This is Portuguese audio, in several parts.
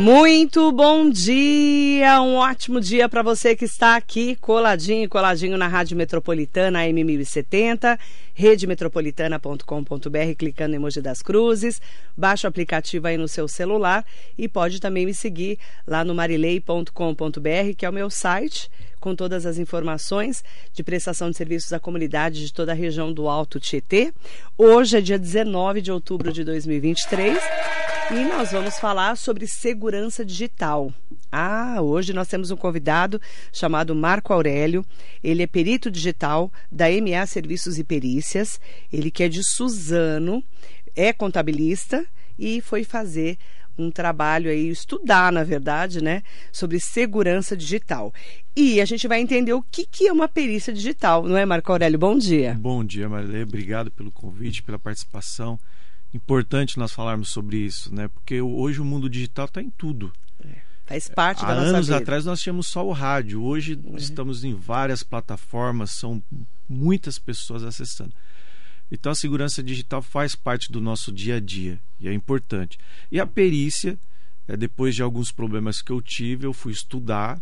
Muito bom dia, um ótimo dia para você que está aqui coladinho, coladinho na Rádio Metropolitana M1070, redemetropolitana.com.br, clicando em emoji das cruzes, baixa o aplicativo aí no seu celular e pode também me seguir lá no marilei.com.br, que é o meu site, com todas as informações de prestação de serviços à comunidade de toda a região do Alto Tietê. Hoje é dia 19 de outubro de 2023 e nós vamos falar sobre segurança digital. Ah, hoje nós temos um convidado chamado Marco Aurélio. Ele é perito digital da MA Serviços e Perícias. Ele que é de Suzano, é contabilista e foi fazer um trabalho aí, estudar, na verdade, né, sobre segurança digital. E a gente vai entender o que, que é uma perícia digital, não é, Marco Aurélio? Bom dia. Bom dia, Marilê. Obrigado pelo convite, pela participação. Importante nós falarmos sobre isso, né? Porque hoje o mundo digital está em tudo. É, faz parte Há da nossa anos vida. atrás nós tínhamos só o rádio. Hoje Uhum. estamos em várias plataformas, são muitas pessoas acessando. Então a segurança digital faz parte do nosso dia a dia e é importante. E a perícia, é, depois de alguns problemas que eu tive, eu fui estudar,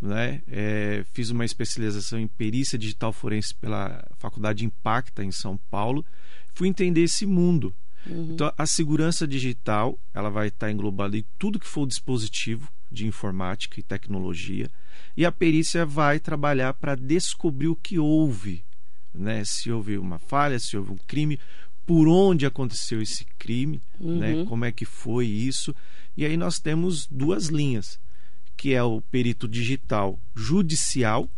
né? É, fiz uma especialização em perícia digital forense pela Faculdade Impacta em São Paulo. Fui entender esse mundo. Então a segurança digital ela vai estar englobada em tudo que for o dispositivo de informática e tecnologia e a perícia vai trabalhar para descobrir o que houve né? Se houve uma falha, se houve um crime, por onde aconteceu esse crime, né? Como é que foi isso? E aí nós temos duas linhas, que é o perito digital judicial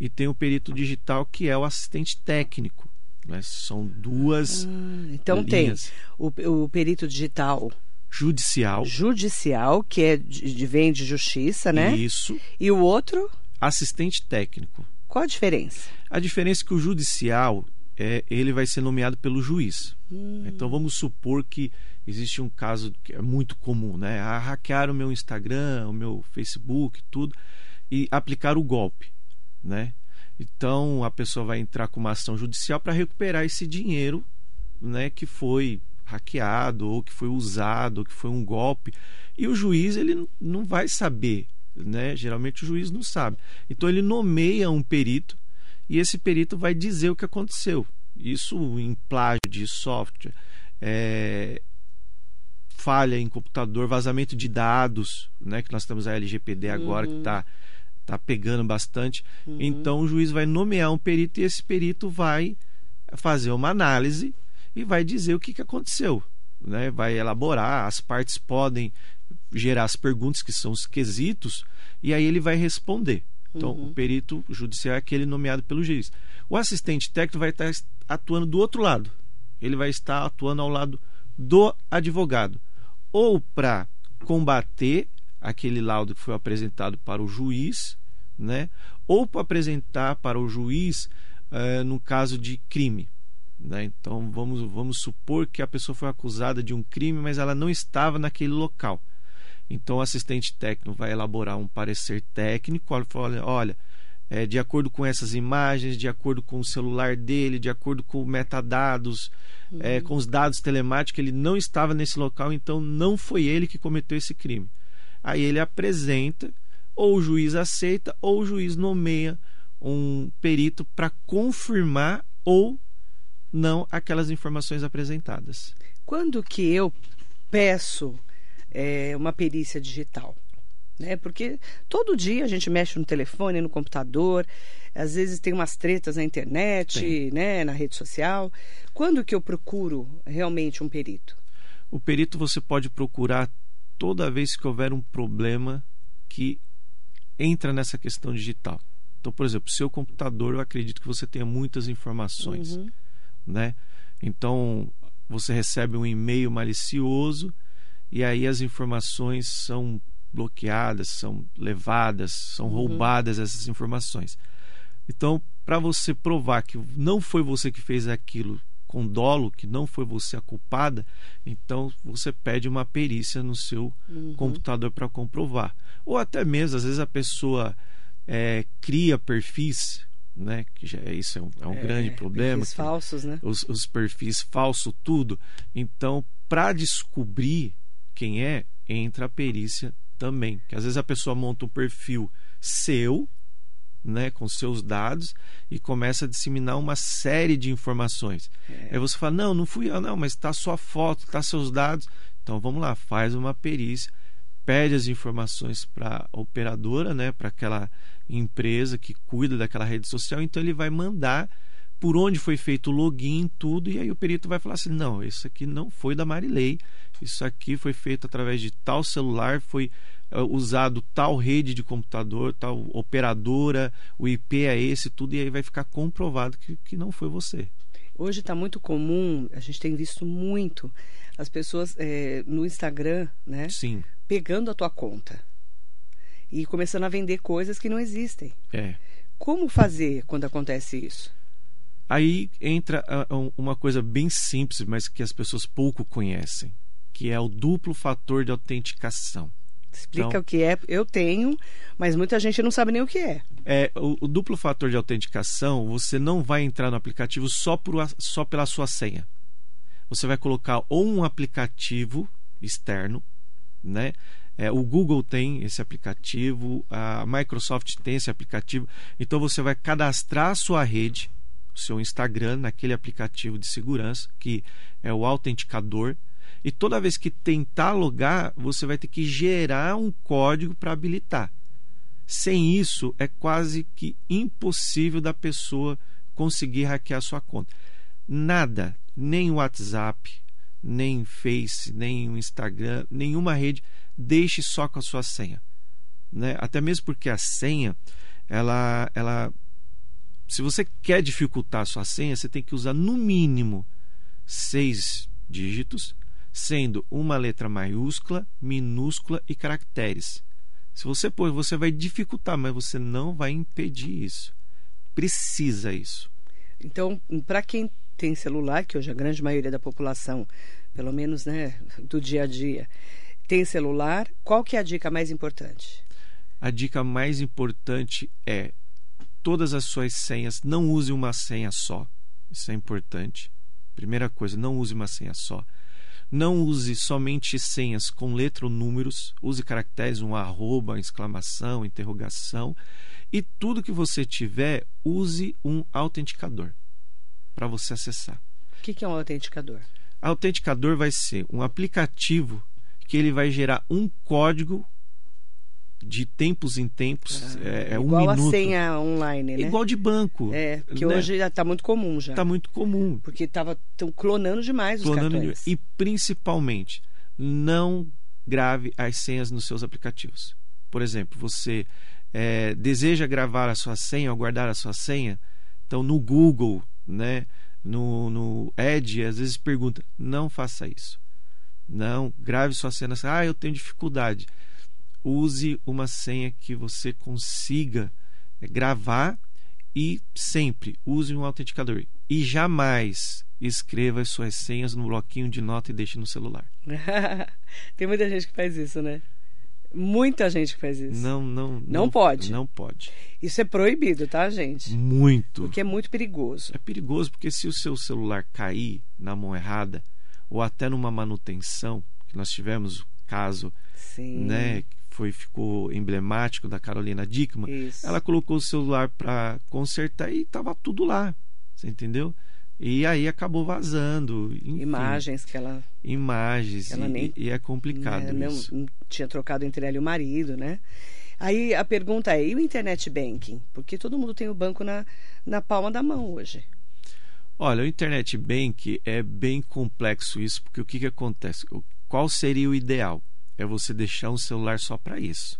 e tem o perito digital que é o assistente técnico. Né? São duas Ah, então linhas. tem o, o perito digital Judicial, judicial, que é de, de- vem de justiça, né? isso, E o outro, assistente técnico. Qual a diferença? A diferença é que o judicial é, ele vai ser nomeado pelo juiz. Então vamos supor que existe um caso que é muito comum, né? Ah, hackearam o meu Instagram, o meu Facebook, tudo, e aplicar o golpe, né? Então a pessoa vai entrar com uma ação judicial para recuperar esse dinheiro, né? Que foi hackeado ou que foi usado, ou que foi um golpe. E o juiz ele não vai saber, né? Geralmente o juiz não sabe. Então ele nomeia um perito e esse perito vai dizer o que aconteceu. Isso em plágio de software, é, falha em computador, vazamento de dados, né, que nós temos a LGPD agora que está tá pegando bastante. Então o juiz vai nomear um perito e esse perito vai fazer uma análise e vai dizer o que, que aconteceu. Né? Vai elaborar, as partes podem gerar as perguntas que são os quesitos e aí ele vai responder. Então, o perito judicial é aquele nomeado pelo juiz. O assistente técnico vai estar atuando do outro lado. Ele vai estar atuando ao lado do advogado, ou para combater aquele laudo que foi apresentado para o juiz, né? ou para apresentar para o juiz eh, no caso de crime. Né? Então vamos, vamos supor que a pessoa foi acusada de um crime, mas ela não estava naquele local. Então o assistente técnico vai elaborar um parecer técnico, olha, olha, é, de acordo com essas imagens, de acordo com o celular dele, de acordo com metadados, é, com os dados telemáticos, ele não estava nesse local, então não foi ele que cometeu esse crime. Aí ele apresenta, ou o juiz aceita, ou o juiz nomeia um perito para confirmar ou não aquelas informações apresentadas. Quando que eu peço é, uma perícia digital? Né? Porque todo dia a gente mexe no telefone, no computador, às vezes tem umas tretas na internet, né, na rede social. Quando que eu procuro realmente um perito? O perito você pode procurar toda vez que houver um problema que entra nessa questão digital. Então, por exemplo, seu computador, eu acredito que você tenha muitas informações, Uhum. né? Então, você recebe um e-mail malicioso e aí as informações são bloqueadas, são levadas, são roubadas essas informações. Então, para você provar que não foi você que fez aquilo com dolo, que não foi você a culpada, então você pede uma perícia no seu computador para comprovar. Ou até mesmo, às vezes a pessoa é, cria perfis, né? Que já, isso é um, é um grande problema. Perfis falsos, né? os, os perfis falso tudo. Então, para descobrir quem é, entra a perícia também. Que às vezes a pessoa monta um perfil seu, né, com seus dados e começa a disseminar uma série de informações. É. Aí você fala: "Não, não fui eu, não, mas está sua foto, está seus dados". Então vamos lá, faz uma perícia, pede as informações para a operadora, né, para aquela empresa que cuida daquela rede social, então ele vai mandar por onde foi feito o login, tudo, e aí o perito vai falar assim: não, isso aqui não foi da Marilei, isso aqui foi feito através de tal celular, foi uh, usado tal rede de computador, tal operadora, o IP é esse, tudo, e aí vai ficar comprovado que, que não foi você. Hoje está muito comum, a gente tem visto muito as pessoas é, no Instagram, né? Sim. Pegando a tua conta e começando a vender coisas que não existem. É. Como fazer quando acontece isso? Aí entra uma coisa bem simples, mas que as pessoas pouco conhecem, que é o duplo fator de autenticação. Explica então, o que é. Eu tenho, mas muita gente não sabe nem o que é. É o, o, duplo fator de autenticação. Você não vai entrar no aplicativo só, por, só pela sua senha. Você vai colocar ou um aplicativo externo, né? É, o Google tem esse aplicativo, a Microsoft tem esse aplicativo. Então você vai cadastrar a sua rede o seu Instagram naquele aplicativo de segurança que é o autenticador. E toda vez que tentar logar, você vai ter que gerar um código para habilitar. Sem isso, é quase que impossível da pessoa conseguir hackear sua conta. Nada, nem WhatsApp, nem Face, nem Instagram, nenhuma rede, deixe só com a sua senha. Né? Até mesmo porque a senha, ela, ela se você quer dificultar a sua senha, você tem que usar no mínimo seis dígitos, sendo uma letra maiúscula, minúscula e caracteres. Se você pôr, você vai dificultar, mas você não vai impedir isso. Precisa isso. Então, para quem tem celular, que hoje a grande maioria da população, pelo menos né, do dia a dia, tem celular, qual que é a dica mais importante? A dica mais importante é todas as suas senhas, não use uma senha só. Isso é importante. Primeira coisa, não use uma senha só. Não use somente senhas com letra ou números. Use caracteres, um arroba, exclamação, interrogação. E tudo que você tiver, use um autenticador para você acessar. O que, que é um autenticador? Autenticador vai ser um aplicativo que ele vai gerar um código de tempos em tempos. Ah, é, é um igual minuto. a senha online, né? Igual de banco. É, que né? hoje está muito comum já. Está muito comum. Porque estão clonando demais os clonando cartões. E principalmente, não grave as senhas nos seus aplicativos. Por exemplo, você é, deseja gravar a sua senha ou guardar a sua senha, então no Google, né, no, no Edge, às vezes pergunta, não faça isso. Não, grave sua senha. Ah, eu tenho dificuldade use uma senha que você consiga é, gravar e sempre use um autenticador. E jamais escreva as suas senhas no bloquinho de nota e deixe no celular. Tem muita gente que faz isso, né? Muita gente que faz isso. Não, não, não, não pode. Não pode. Isso é proibido, tá, gente? Muito. Porque é muito perigoso. É perigoso porque se o seu celular cair na mão errada ou até numa manutenção, que nós tivemos caso, Sim. né, foi ficou emblemático da Carolina Dickman, Isso. ela colocou o celular para consertar e estava tudo lá, você entendeu? E aí acabou vazando. Enfim, imagens que ela. Imagens. Que ela nem, e, e, é complicado né, isso. Não, tinha trocado entre ela e o marido, né? Aí a pergunta é: e o internet banking? Porque todo mundo tem o banco na, na palma da mão hoje. Olha, o internet banking é bem complexo isso, porque o que, que acontece? Qual seria o ideal? É você deixar um celular só para isso.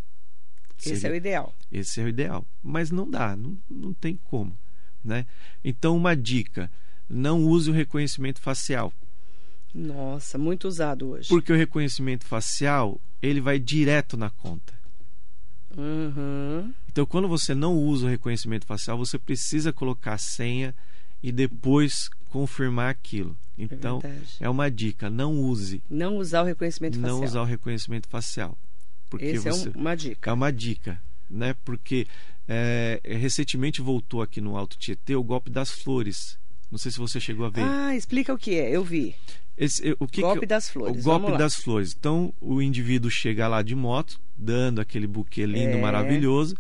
Esse Seria, é o ideal. Esse é o ideal. Mas não dá, não, não tem como. Né? Então, uma dica: não use o reconhecimento facial. Nossa, muito usado hoje. Porque o reconhecimento facial ele vai direto na conta. Uhum. Então, quando você não usa o reconhecimento facial, você precisa colocar a senha e depois confirmar aquilo. Então, é, é, uma dica: não use. Não usar o reconhecimento facial. Não usar o reconhecimento facial. Porque Esse você, é uma dica. É uma dica, né? Porque é, recentemente voltou aqui no Alto Tietê o golpe das flores. Não sei se você chegou a ver. Ah, explica o que é. Eu vi. Esse, o que golpe que, das flores. O golpe das flores. Então, o indivíduo chega lá de moto, dando aquele buquê lindo, É. maravilhoso,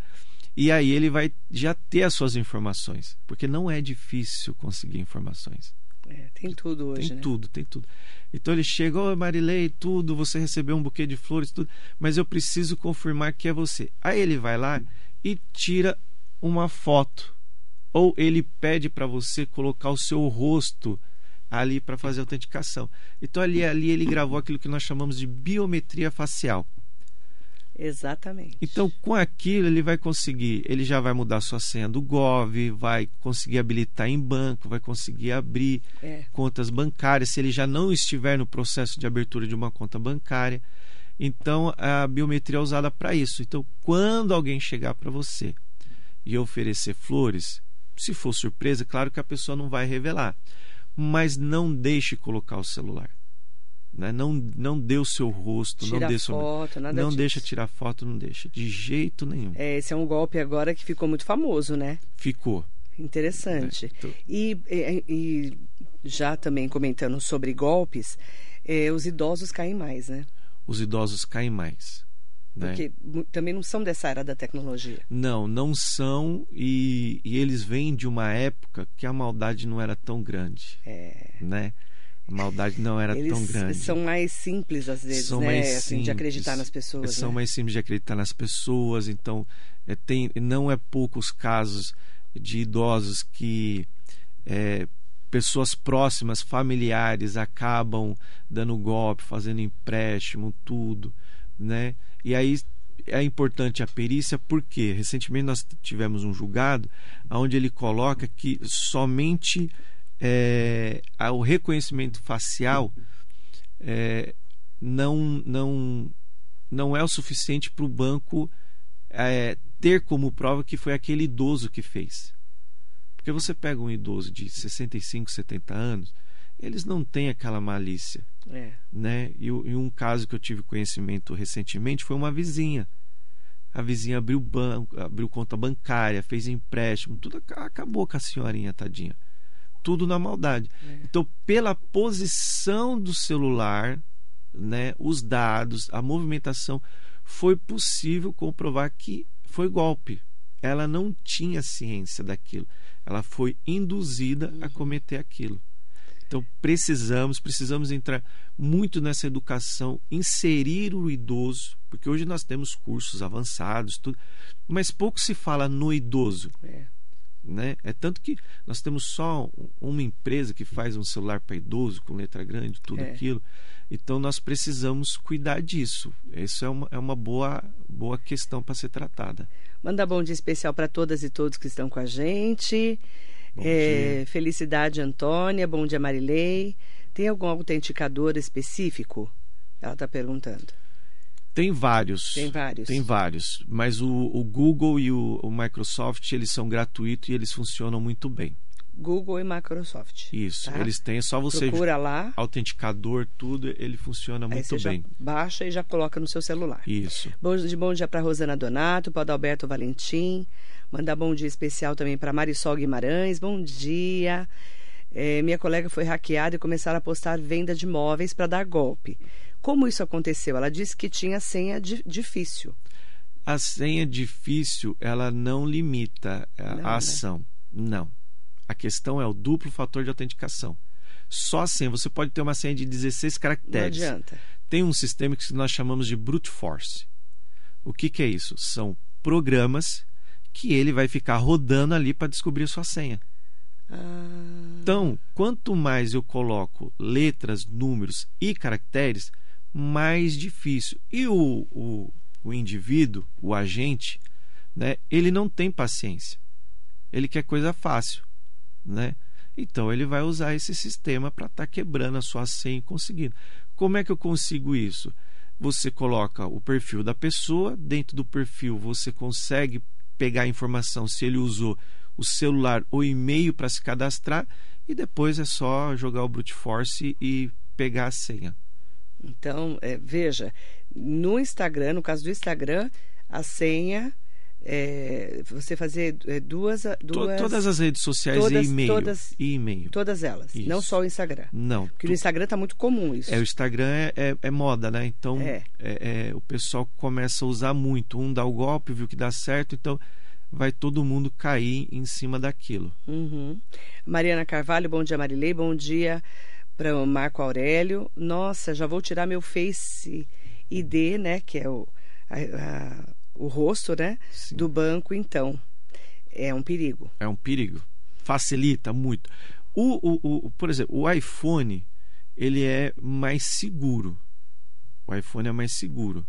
e aí ele vai já ter as suas informações. Porque não é difícil conseguir informações. É, tem tudo hoje, Tem né? tudo, tem tudo. Então ele chega, ô Marilei, tudo, você recebeu um buquê de flores, tudo, mas eu preciso confirmar que é você. Aí ele vai lá e tira uma foto. Ou ele pede para você colocar o seu rosto ali para fazer autenticação. Então ali, ali ele gravou aquilo que nós chamamos de biometria facial. Exatamente. Então, com aquilo, ele vai conseguir, ele já vai mudar sua senha do Gov, vai conseguir habilitar em banco, vai conseguir abrir É. contas bancárias, se ele já não estiver no processo de abertura de uma conta bancária. Então, a biometria é usada para isso. Então, quando alguém chegar para você e oferecer flores, se for surpresa, claro que a pessoa não vai revelar, mas não deixe colocar o celular. Né? Não, não dê o seu rosto, Tira não dê foto, nada não disso. deixa tirar foto, não deixa. De jeito nenhum. É, esse é um golpe agora que ficou muito famoso, né? Ficou. Interessante. É, então- E, e- e já também comentando sobre golpes, é, os idosos caem mais, né? Os idosos caem mais. Né? Porque também não são dessa era da tecnologia. Não, não são. E, e eles vêm de uma época que a maldade não era tão grande. É. Né? Maldade não era Eles tão grande. são mais simples, às vezes, São né? mais assim, de simples. acreditar nas pessoas. São né? mais simples de acreditar nas pessoas. Então, é, tem, não é poucos casos de idosos que é, pessoas próximas, familiares, acabam dando golpe, fazendo empréstimo, tudo, né? E aí é importante a perícia porque recentemente nós tivemos um julgado onde ele coloca que somente é, o reconhecimento facial é, não, não, não é o suficiente para o banco é, ter como prova que foi aquele idoso que fez. Porque você pega um idoso de 65, 70 anos, eles não têm aquela malícia. É. Né? E, e um caso que eu tive conhecimento recentemente foi uma vizinha. A vizinha abriu banco, abriu conta bancária, fez empréstimo, tudo aca- acabou com a senhorinha tadinha. Tudo na maldade. É. Então, pela posição do celular, né, os dados, a movimentação, foi possível comprovar que foi golpe. Ela não tinha ciência daquilo. Ela foi induzida a cometer aquilo. Então precisamos, precisamos entrar muito nessa educação, inserir o idoso, porque hoje nós temos cursos avançados, tudo, mas pouco se fala no idoso, É. né? É tanto que nós temos só uma empresa que faz um celular para idoso com letra grande, tudo É. aquilo. Então nós precisamos cuidar disso. Isso é uma, é uma boa, boa questão para ser tratada. Manda bom dia especial para todas e todos que estão com a gente. É. Felicidade Antônia, bom dia Marilei. Tem algum autenticador específico? Ela está perguntando. Tem vários. Tem vários. Tem vários. Mas o, o Google e o, o Microsoft eles são gratuitos e eles funcionam muito bem. Google e Microsoft. Isso. Tá? Eles têm, é só você Procura lá, autenticador, tudo, ele funciona aí muito bem. baixa e já coloca no seu celular. Isso. Bom, de bom dia para Rosana Donato, para Adalberto Valentim. Mandar bom dia especial também para Marisol Guimarães. Bom dia. É, minha colega foi hackeada e começaram a postar venda de imóveis para dar golpe. Como isso aconteceu? Ela disse que tinha senha di- difícil. A senha difícil, ela não limita a, Não, né? ação. Não. A questão é o duplo fator de autenticação. Só a senha. Você pode ter uma senha de 16 Não caracteres. adianta. tem um sistema que nós chamamos de brute force. O que, que é isso? São programas que ele vai ficar rodando ali para descobrir a sua senha. Ah, Então, quanto mais eu coloco letras, números e caracteres, mais difícil. E o, o, o indivíduo, o agente, né, ele não tem paciência. Ele quer coisa fácil. Né? Então, ele vai usar esse sistema para estar quebrando a sua senha e conseguindo. Como é que eu consigo isso? Você coloca o perfil da pessoa, dentro do perfil você consegue pegar a informação se ele usou o celular ou e-mail para se cadastrar e depois é só jogar o brute force e pegar a senha. Então, é, veja, no Instagram, no caso do Instagram, a senha é, você fazer é, duas, duas todas as redes sociais todas, e e-mail. todas, e e-mail. todas elas Isso. não só o Instagram. Não porque tu, no Instagram tá muito comum isso. É o Instagram é, é, é moda né? Então É. é, é, o pessoal começa a usar muito. Um dá o golpe viu que dá certo então vai todo mundo cair em cima daquilo. Uhum. Mariana Carvalho bom dia Marilei bom dia para o Marco Aurélio. Nossa já vou tirar meu Face ID né que é o a- a- o rosto né Sim. do banco então. É um perigo. É um perigo. Facilita muito. O, o, o por exemplo o iPhone ele é mais seguro. O iPhone é mais seguro.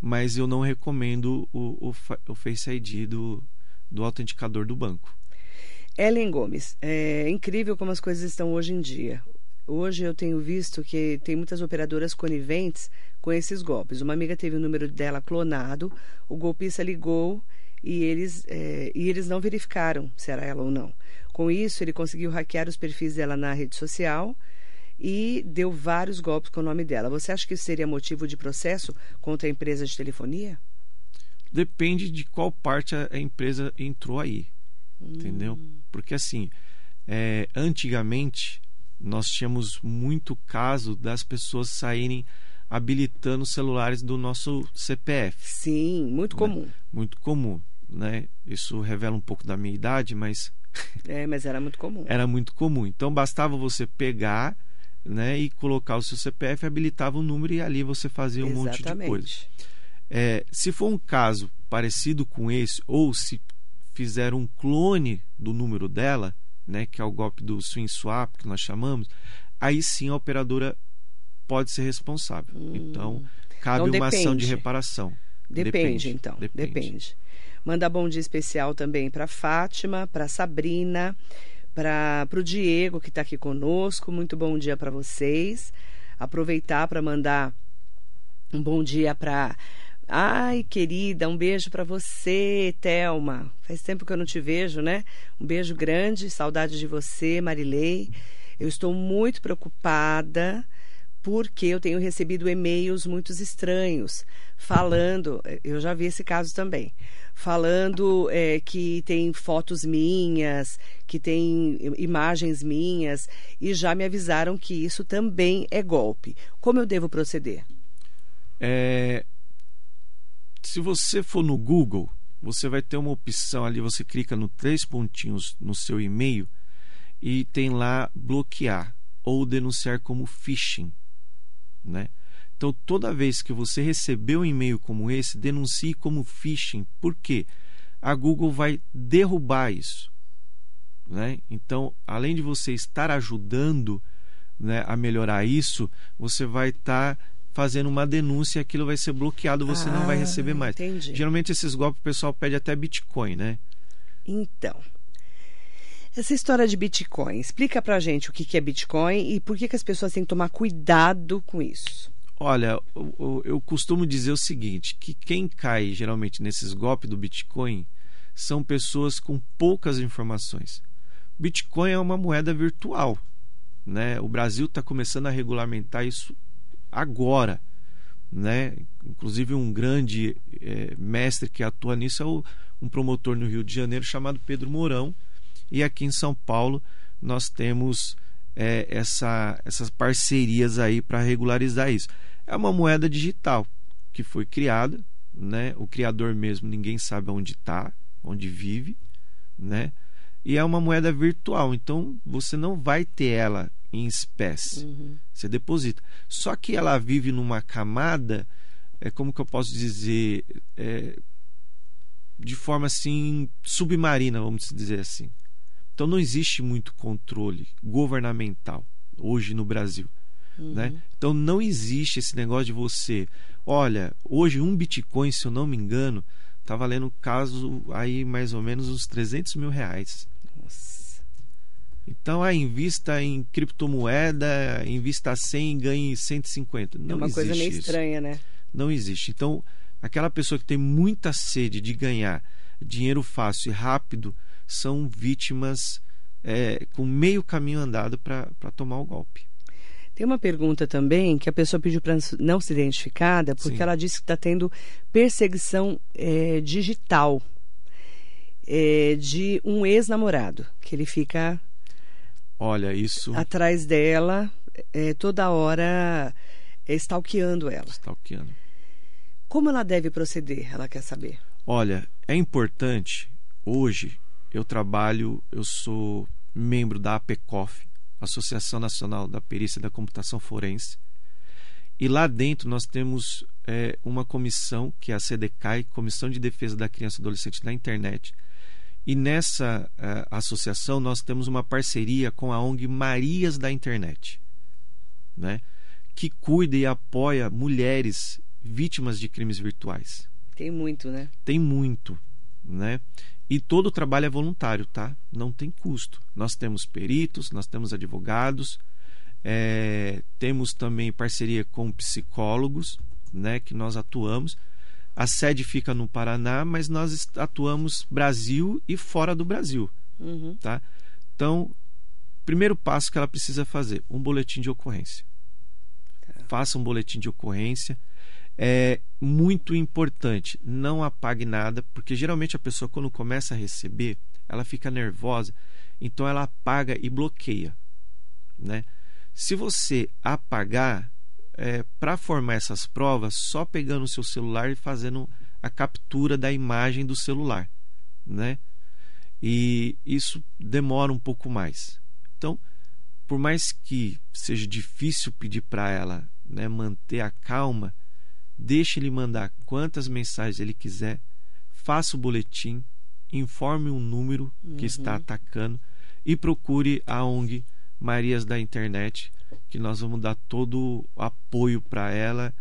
Mas eu não recomendo o, o, o Face ID do, do autenticador do banco. Ellen Gomes, é incrível como as coisas estão hoje em dia. Hoje eu tenho visto que tem muitas operadoras coniventes com esses golpes. Uma amiga teve o número dela clonado, o golpista ligou e eles, é, e eles não verificaram se era ela ou não. Com isso, ele conseguiu hackear os perfis dela na rede social e deu vários golpes com o nome dela. Você acha que isso seria motivo de processo contra a empresa de telefonia? depende de qual parte a, empresa entrou aí entendeu porque assim é, antigamente nós tínhamos muito caso das pessoas saírem habilitando celulares do nosso CPF Sim, muito comum. muito comum né? Isso revela um pouco da minha idade mas É, mas era muito comum. era muito comum. Então bastava você pegar né e colocar o seu CPF habilitava o número e ali você fazia um monte de coisa. É, se for um caso parecido com esse, ou se fizer um clone do número dela, né, que é o golpe do swing swap que nós chamamos, aí sim a operadora pode ser responsável. Então, cabe Então, uma ação de depende. reparação. Depende, então. Depende. Manda bom dia especial também para Fátima, para Sabrina, para o Diego, que está aqui conosco. Muito bom dia para vocês. Aproveitar para mandar um bom dia para. Ai, querida, um beijo para você, Thelma. Faz tempo que eu não te vejo, né? Um beijo grande, saudade de você, Marilei. Eu estou muito preocupada porque eu tenho recebido e-mails muito estranhos falando, eu já vi esse caso também, falando é, que tem fotos minhas, que tem imagens minhas e já me avisaram que isso também é golpe. Como eu devo proceder? É, se você for no Google, você vai ter uma opção ali, você clica no três pontinhos no seu e-mail e tem lá bloquear ou denunciar como phishing, né? Então, toda vez que você receber um e-mail como esse, denuncie como phishing. Por quê? A Google vai derrubar isso. Né? Então, além de você estar ajudando né, a melhorar isso, você vai estar fazendo uma denúncia aquilo vai ser bloqueado, você ah, não vai receber mais. Entendi. Geralmente esses golpes o pessoal pede até Bitcoin, né? Então, essa história de Bitcoin, explica pra gente o que é Bitcoin e por que, que as pessoas têm que tomar cuidado com isso. Olha, eu, eu costumo dizer o seguinte, que quem cai geralmente nesses golpes do Bitcoin são pessoas com poucas informações. Bitcoin é uma moeda virtual, né? O Brasil está começando a regulamentar isso agora, né? Inclusive um grande é, mestre que atua nisso é o, um promotor no Rio de Janeiro chamado Pedro Mourão e aqui em São Paulo nós temos é, essa, essas parcerias aí para regularizar isso. É uma moeda digital que foi criada, né? O criador mesmo ninguém sabe onde está, onde vive, né? E é uma moeda virtual, então você não vai ter ela em espécie. Uhum. Você deposita. Só que ela vive numa camada, é como que eu posso dizer, é, de forma assim submarina, vamos dizer assim. Então não existe muito controle governamental hoje no Brasil. Uhum. Né? Então não existe esse negócio de você. Olha, hoje um Bitcoin, se eu não me engano, está valendo caso aí mais ou menos uns 300 mil reais. Nossa. Então, ah, invista em criptomoeda, invista 100 e ganhe 150. Não é uma existe coisa meio isso. estranha, né? Não existe. Então, aquela pessoa que tem muita sede de ganhar dinheiro fácil e rápido são vítimas é, com meio caminho andado para tomar o golpe. Tem uma pergunta também que a pessoa pediu para não ser identificada porque Sim. ela disse que está tendo perseguição é, digital. é, de um ex-namorado, que ele fica Olha, isso. atrás dela é, toda hora é, stalkeando ela. Stalkeando. Como ela deve proceder? Ela quer saber. Olha, é importante. Hoje eu trabalho, eu sou membro da APECOF, Associação Nacional da Perícia da Computação Forense. E lá dentro nós temos é, uma comissão, que é a CDCAI, Comissão de Defesa da Criança e Adolescente na Internet. E nessa uh, associação nós temos uma parceria com a ONG Marias da Internet, né? que cuida e apoia mulheres vítimas de crimes virtuais. Tem muito, né? Tem muito, né? E todo o trabalho é voluntário, tá? Não tem custo. Nós temos peritos, nós temos advogados, é, temos também parceria com psicólogos, né? Que nós atuamos. A sede fica no Paraná, mas nós atuamos Brasil e fora do Brasil, Uhum. tá? Então, primeiro passo que ela precisa fazer, um boletim de ocorrência. Faça um boletim de ocorrência. É muito importante, não apague nada, porque geralmente a pessoa quando começa a receber, ela fica nervosa, então ela apaga e bloqueia, né? Se você apagar, é, para formar essas provas, só pegando o seu celular e fazendo a captura da imagem do celular, né? E isso demora um pouco mais. Então, por mais que seja difícil pedir para ela né, manter a calma, deixe ele mandar quantas mensagens ele quiser, faça o boletim, informe um número que Uhum. está atacando e procure a ONG Marias da Internet, que nós vamos dar todo o apoio para ela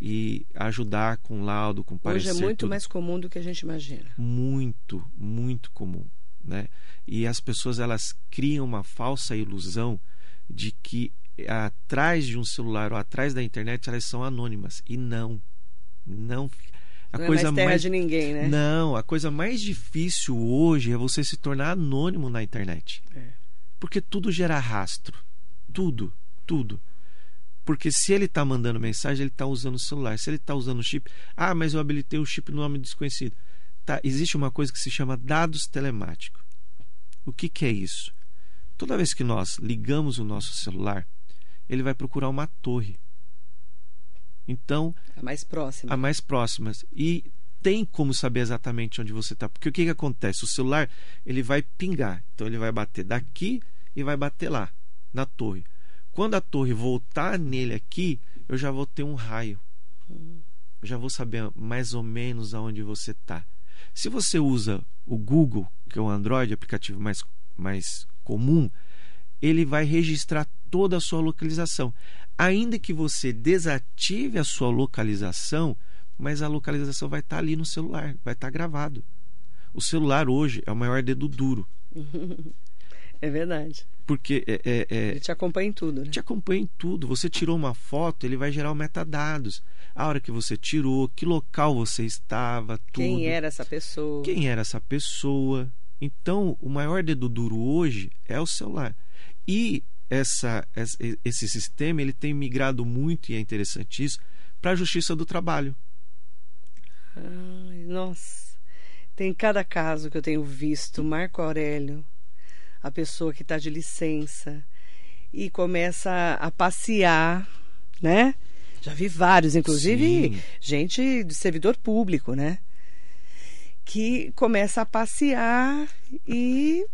e ajudar com laudo, com parecer. Hoje é muito tudo. mais comum do que a gente imagina. muito, muito comum, né? E as pessoas elas criam uma falsa ilusão de que atrás de um celular ou atrás da internet elas são anônimas e não, não. A não coisa é mais terra mais de ninguém, né? não, a coisa mais difícil hoje é você se tornar anônimo na internet. É. Porque tudo gera rastro. Tudo, tudo. Porque se ele está mandando mensagem, ele está usando o celular. Se ele está usando o chip, ah, mas eu habilitei o chip no nome desconhecido. Tá, existe uma coisa que se chama dados telemáticos. O que, que é isso? Toda vez que nós ligamos o nosso celular, ele vai procurar uma torre. Então, A mais próxima. a mais próximas e tem como saber exatamente onde você está porque o que, que acontece? O celular ele vai pingar. Então ele vai bater daqui e vai bater lá na torre. Quando a torre voltar nele aqui eu já vou ter um raio. Eu já vou saber mais ou menos aonde você está se você usa o Google que é o Android aplicativo mais mais comum ele vai registrar toda a sua localização. Ainda que você desative a sua localização, mas a localização vai estar ali no celular, vai estar gravado. O celular hoje é o maior dedo duro, É verdade. porque é, é- é- Ele te acompanha em tudo, né? te acompanha em tudo. Você tirou uma foto, ele vai gerar o metadados. A hora que você tirou, que local você estava, tudo. Quem era essa pessoa? quem era essa pessoa. Então, o maior dedo duro hoje é o celular. E essa- esse sistema ele tem migrado muito, e é interessante isso, para a justiça do trabalho. Ai, nossa. Tem cada caso que eu tenho visto. Marco Aurélio, a pessoa que está de licença e começa a passear, né? Já vi vários, inclusive Sim. gente de servidor público, né? Que começa a passear e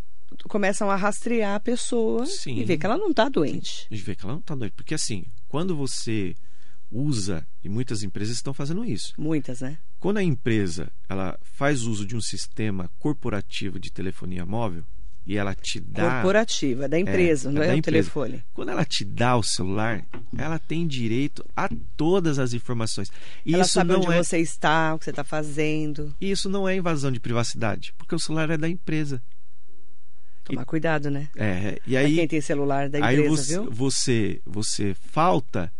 começam a rastrear a pessoa Sim. e vê que ela não está doente. Gente vê que ela não está doida. Porque assim, quando você usa, e muitas empresas estão fazendo isso, Muitas, né? Quando a empresa ela faz uso de um sistema corporativo de telefonia móvel e ela te dá Corporativa, da empresa, é não da é o empresa. telefone. Quando ela te dá o celular, ela tem direito a todas as informações. E ela isso sabe não onde é, você está, o que você está fazendo. e isso não é invasão de privacidade, porque o celular é da empresa. Tomar cuidado, né? É, e Pra quem aí, tem celular da aí empresa, você, viu? você você falta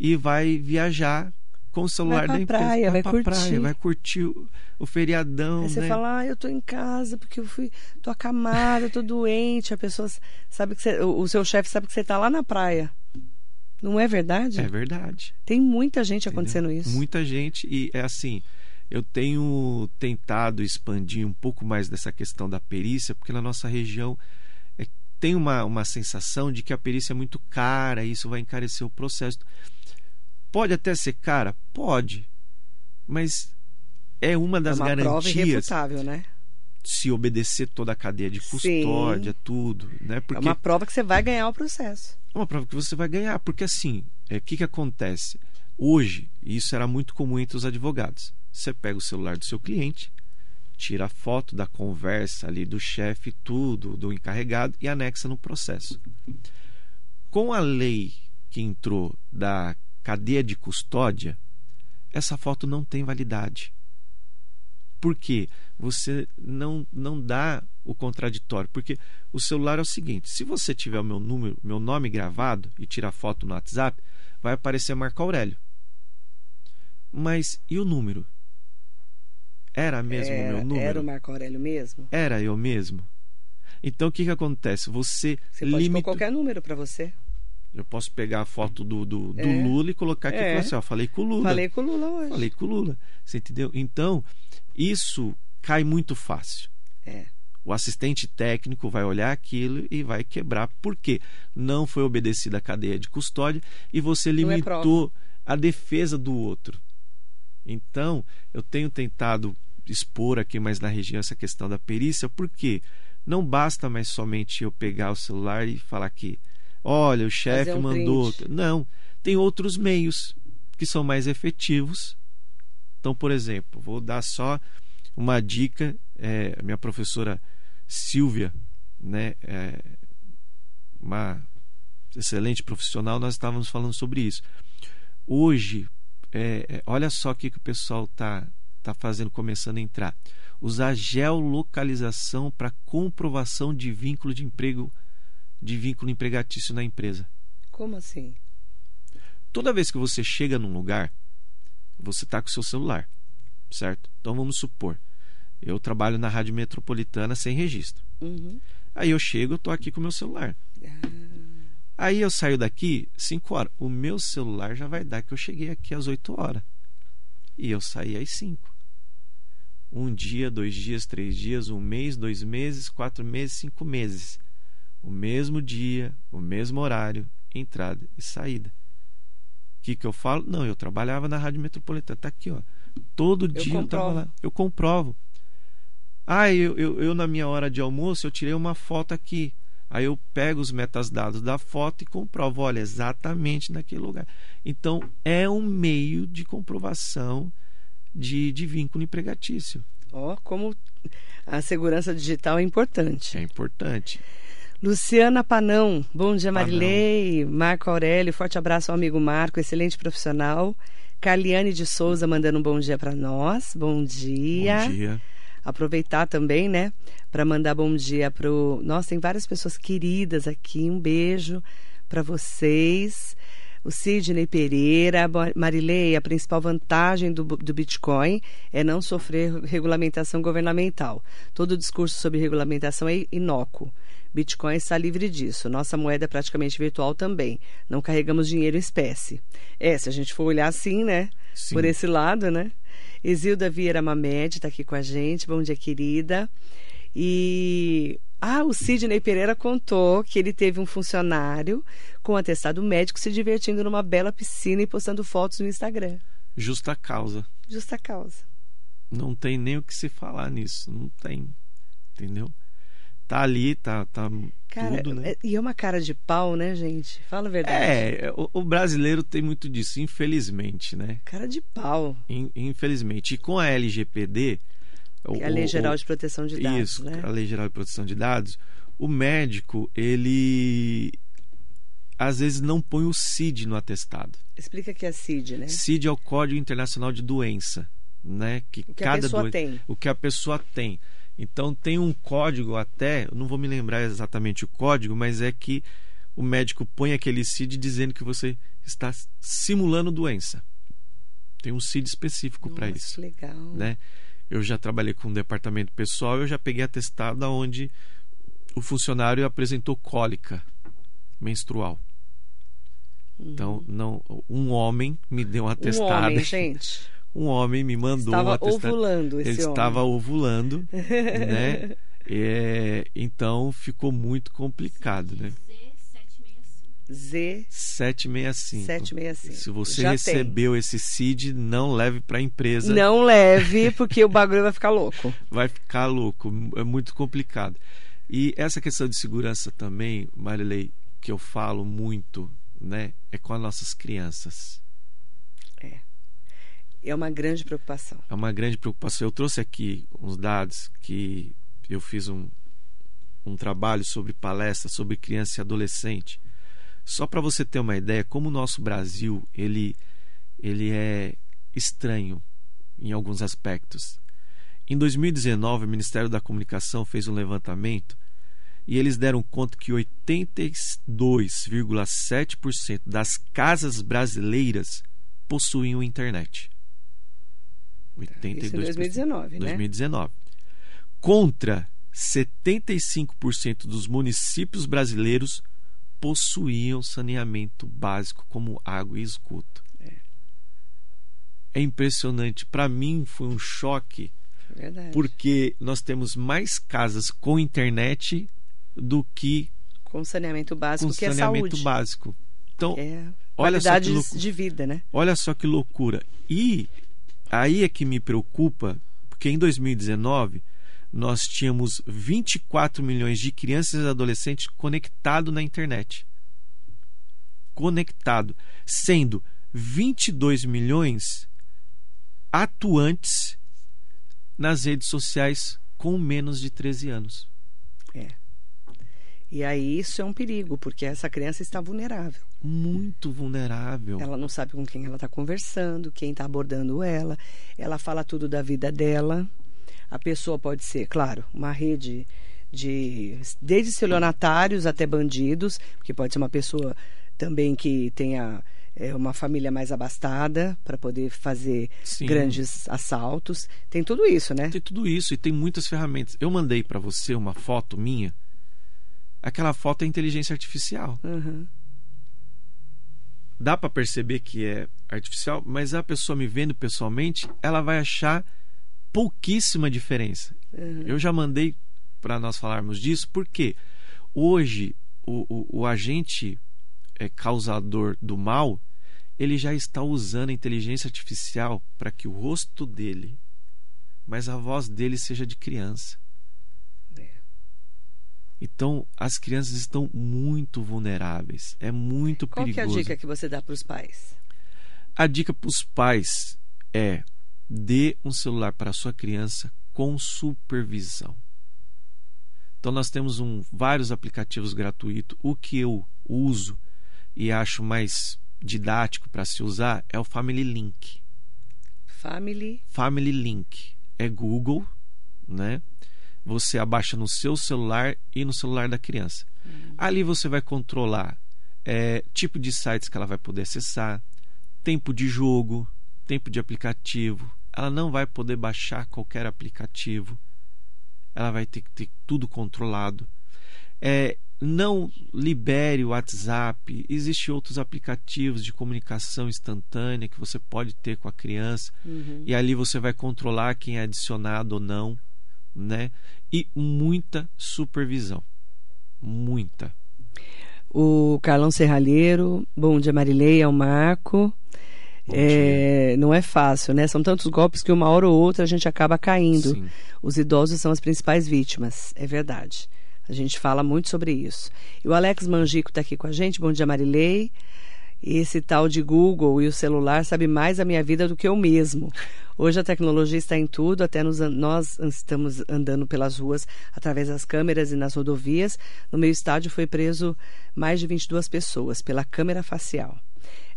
e vai viajar com o celular pra da empresa. praia, vai pra curtir. praia, vai curtir o, o feriadão, Aí você né? fala, ah, eu tô em casa porque eu fui, tô acamada, tô doente. A pessoa sabe que você, o o seu chefe sabe que você tá lá na praia. Não é verdade? É verdade. Tem muita gente entendeu? acontecendo isso. Muita gente e é assim, eu tenho tentado expandir um pouco mais dessa questão da perícia, porque na nossa região é, tem uma, uma sensação de que a perícia é muito cara, e isso vai encarecer o processo. Pode até ser cara? Pode. Mas é uma das é uma garantias. Prova irrefutável, né? Se obedecer toda a cadeia de custódia, Sim. tudo. Né? Porque é uma prova que você vai ganhar o processo. É uma prova que você vai ganhar, porque assim, o é, que, que acontece? Hoje, isso era muito comum entre os advogados. Você pega o celular do seu cliente, tira a foto da conversa ali do chefe, tudo, do encarregado e anexa no processo. Com a lei que entrou da cadeia de custódia, essa foto não tem validade. Por quê? Você não, não dá o contraditório. Porque o celular é o seguinte: se você tiver o meu número, meu nome gravado e tirar foto no WhatsApp, vai aparecer Marco Aurélio. Mas e o número? Era mesmo o meu número? Era o Marco Aurélio mesmo? Era eu mesmo. Então o que, que acontece? Você, você pode limita... qualquer número para você. Eu posso pegar a foto do, do, do é. Lula e colocar aqui é. e falar assim, ó, falei com o Lula. Falei com o Lula hoje. Falei com o Lula. Você entendeu? Então, isso cai muito fácil. É. O assistente técnico vai olhar aquilo e vai quebrar. Por quê? Não foi obedecida a cadeia de custódia e você é limitou é a defesa do outro. Então, eu tenho tentado expor aqui mais na região essa questão da perícia, porque não basta mais somente eu pegar o celular e falar que Olha, o chefe um mandou. Print. Não, tem outros meios que são mais efetivos. Então, por exemplo, vou dar só uma dica. É, minha professora Silvia, né, é uma excelente profissional, nós estávamos falando sobre isso. Hoje, é, é olha só o que, que o pessoal está tá fazendo, começando a entrar. Usar geolocalização para comprovação de vínculo de emprego de vínculo empregatício na empresa. Como assim? Toda vez que você chega num lugar, você está com o seu celular, certo? Então vamos supor, eu trabalho na rádio metropolitana sem registro. Uhum. Aí eu chego, eu estou aqui com o meu celular. Ah. Aí eu saio daqui 5 horas. O meu celular já vai dar que eu cheguei aqui às 8 horas. E eu saí às 5. Um dia, dois dias, três dias, um mês, dois meses, quatro meses, cinco meses o mesmo dia, o mesmo horário, entrada e saída. O que, que eu falo? Não, eu trabalhava na Rádio Metropolitana. Está aqui, ó. Todo eu dia comprovo. eu estava lá. Eu comprovo. Ah, eu, eu, eu, na minha hora de almoço, eu tirei uma foto aqui. Aí eu pego os metadados da foto e comprovo, olha, exatamente naquele lugar. Então, é um meio de comprovação de, de vínculo empregatício. Ó, oh, como a segurança digital é importante. É importante. Luciana Panão, bom dia Marilei, Panão. Marco Aurélio, forte abraço ao amigo Marco, excelente profissional. Carliane de Souza mandando um bom dia para nós, bom dia. Bom dia. Aproveitar também, né, para mandar bom dia pro. Nossa, tem várias pessoas queridas aqui, um beijo para vocês. O Sidney Pereira, Marilei, a principal vantagem do, do Bitcoin é não sofrer regulamentação governamental. Todo discurso sobre regulamentação é inócuo. Bitcoin está livre disso. Nossa moeda é praticamente virtual também. Não carregamos dinheiro em espécie. É, se a gente for olhar assim, né? Sim. Por esse lado, né? Exilda Vieira Mamed está aqui com a gente. Bom dia, querida. E ah, o Sidney Pereira contou que ele teve um funcionário com atestado médico se divertindo numa bela piscina e postando fotos no Instagram. Justa causa. Justa causa. Não tem nem o que se falar nisso. Não tem. Entendeu? Tá ali, tá, tá cara, tudo, né? E é uma cara de pau, né, gente? Fala a verdade. É, o, o, brasileiro tem muito disso, infelizmente, né? Cara de pau. In, infelizmente. E com a LGPD... É a Lei Geral de Proteção de Dados, Isso, né? a Lei Geral de Proteção de Dados. O médico, ele... Às vezes não põe o CID no atestado. Explica que é CID, né? CID é o Código Internacional de Doença, né? Que, o que cada a pessoa doen... tem. O que a pessoa tem. Então tem um código até, não vou me lembrar exatamente o código, mas é que o médico põe aquele CID dizendo que você está simulando doença. Tem um CID específico para isso. legal. Né? Eu já trabalhei com um departamento pessoal, eu já peguei atestado onde o funcionário apresentou cólica menstrual. Então, uhum. Então, não, um homem me deu um atestado. Um homem, gente. um homem me mandou estava um atestado. ovulando esse Ele homem. estava ovulando, né? É, então ficou muito complicado, né? Z 765. 765. Se você Já recebeu esse CID, não leve para a empresa. Não leve, porque o bagulho vai ficar louco. Vai ficar louco. É muito complicado. E essa questão de segurança também, Marilei, que eu falo muito, né? É com as nossas crianças. É. Uma grande preocupação. É uma grande preocupação. Eu trouxe aqui uns dados que eu fiz um, um trabalho sobre palestra sobre criança e adolescente. Só para você ter uma ideia, como o nosso Brasil ele, ele é estranho em alguns aspectos. Em 2019, o Ministério da Comunicação fez um levantamento e eles deram conta que 82,7% das casas brasileiras possuíam internet. 82%. Isso em 2019, né? 2019. Contra 75% dos municípios brasileiros possuíam saneamento básico como água e esgoto. É, é impressionante. Para mim foi um choque, Verdade. porque nós temos mais casas com internet do que com saneamento básico, com que saneamento é saúde. básico. Então, é olha só que loucura. de vida, né? Olha só que loucura. E aí é que me preocupa, porque em 2019 nós tínhamos 24 milhões de crianças e adolescentes conectados na internet. Conectado, sendo 22 milhões atuantes nas redes sociais com menos de 13 anos. É. E aí isso é um perigo, porque essa criança está vulnerável. Muito vulnerável. Ela não sabe com quem ela está conversando, quem está abordando ela. Ela fala tudo da vida dela. A pessoa pode ser, claro, uma rede de desde estelionatários até bandidos, porque pode ser uma pessoa também que tenha é, uma família mais abastada para poder fazer Sim. grandes assaltos. Tem tudo isso, né? Tem tudo isso e tem muitas ferramentas. Eu mandei para você uma foto minha. Aquela foto é inteligência artificial. Uhum. Dá para perceber que é artificial, mas a pessoa me vendo pessoalmente, ela vai achar pouquíssima diferença. Uhum. Eu já mandei para nós falarmos disso, porque hoje o, o, o agente é, causador do mal ele já está usando a inteligência artificial para que o rosto dele, mas a voz dele seja de criança. Então, as crianças estão muito vulneráveis. É muito Qual perigoso. Qual é a dica que você dá para os pais? A dica para os pais é dê um celular para a sua criança com supervisão. Então nós temos um, vários aplicativos gratuitos. O que eu uso e acho mais didático para se usar é o Family Link. Family. Family Link é Google, né? Você abaixa no seu celular e no celular da criança. Uhum. Ali você vai controlar é, tipo de sites que ela vai poder acessar, tempo de jogo, tempo de aplicativo. Ela não vai poder baixar qualquer aplicativo. Ela vai ter que ter tudo controlado. É, não libere o WhatsApp. Existem outros aplicativos de comunicação instantânea que você pode ter com a criança. Uhum. E ali você vai controlar quem é adicionado ou não. Né? E muita supervisão. Muita. O Carlão Serralheiro, bom dia Marileia, é o Marco. É, não é fácil, né? São tantos golpes que uma hora ou outra a gente acaba caindo. Sim. Os idosos são as principais vítimas, é verdade. A gente fala muito sobre isso. E o Alex Mangico está aqui com a gente. Bom dia, Marilei. Esse tal de Google e o celular sabe mais a minha vida do que eu mesmo. Hoje a tecnologia está em tudo, até nos, nós estamos andando pelas ruas através das câmeras e nas rodovias. No meu estádio foi preso mais de 22 pessoas pela câmera facial.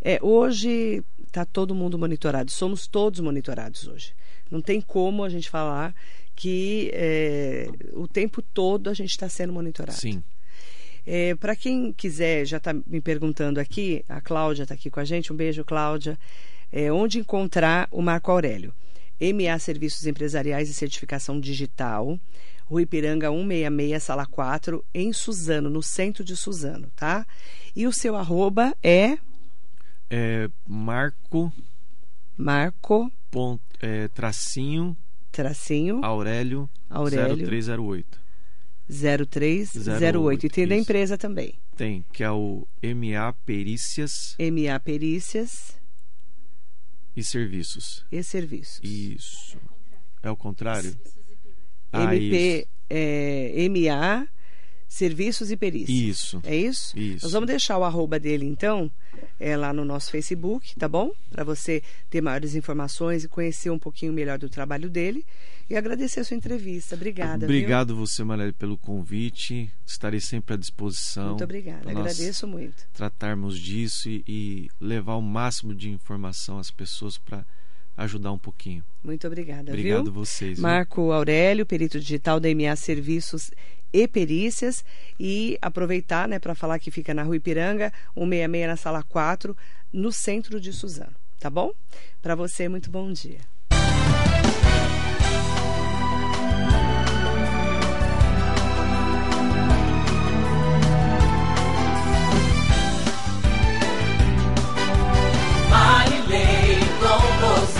É, hoje está todo mundo monitorado, somos todos monitorados hoje. Não tem como a gente falar que é, o tempo todo a gente está sendo monitorado. Sim. É, Para quem quiser, já está me perguntando aqui, a Cláudia está aqui com a gente, um beijo, Cláudia. É, onde encontrar o Marco Aurélio? MA Serviços Empresariais e Certificação Digital, Rua Ipiranga 166, sala 4, em Suzano, no centro de Suzano, tá? E o seu arroba é? É Marco. Marco. ponto, é, tracinho, tracinho Aurélio, Aurélio 0308. 0308. E tem da isso. empresa também. Tem, que é o MA Perícias MA Perícias e Serviços. e Serviços. Isso. É o contrário? Ah, MP, é, MA Serviços e Perícias. Isso. É isso? Isso. Nós vamos deixar o arroba dele, então, é, lá no nosso Facebook, tá bom? Para você ter maiores informações e conhecer um pouquinho melhor do trabalho dele. E agradecer a sua entrevista. Obrigada. viu? Obrigado você, Maria, pelo convite. Estarei sempre à disposição. Muito obrigada. Agradeço muito. Tratarmos disso e, e levar o máximo de informação às pessoas para ajudar um pouquinho. Muito obrigada, Obrigado viu? vocês. viu? Marco Aurélio, perito digital da MA Serviços e Perícias. E aproveitar né, para falar que fica na Rua Ipiranga, 166 na sala 4, no centro de Suzano. Tá bom? Para você, muito bom dia. Marilei com você.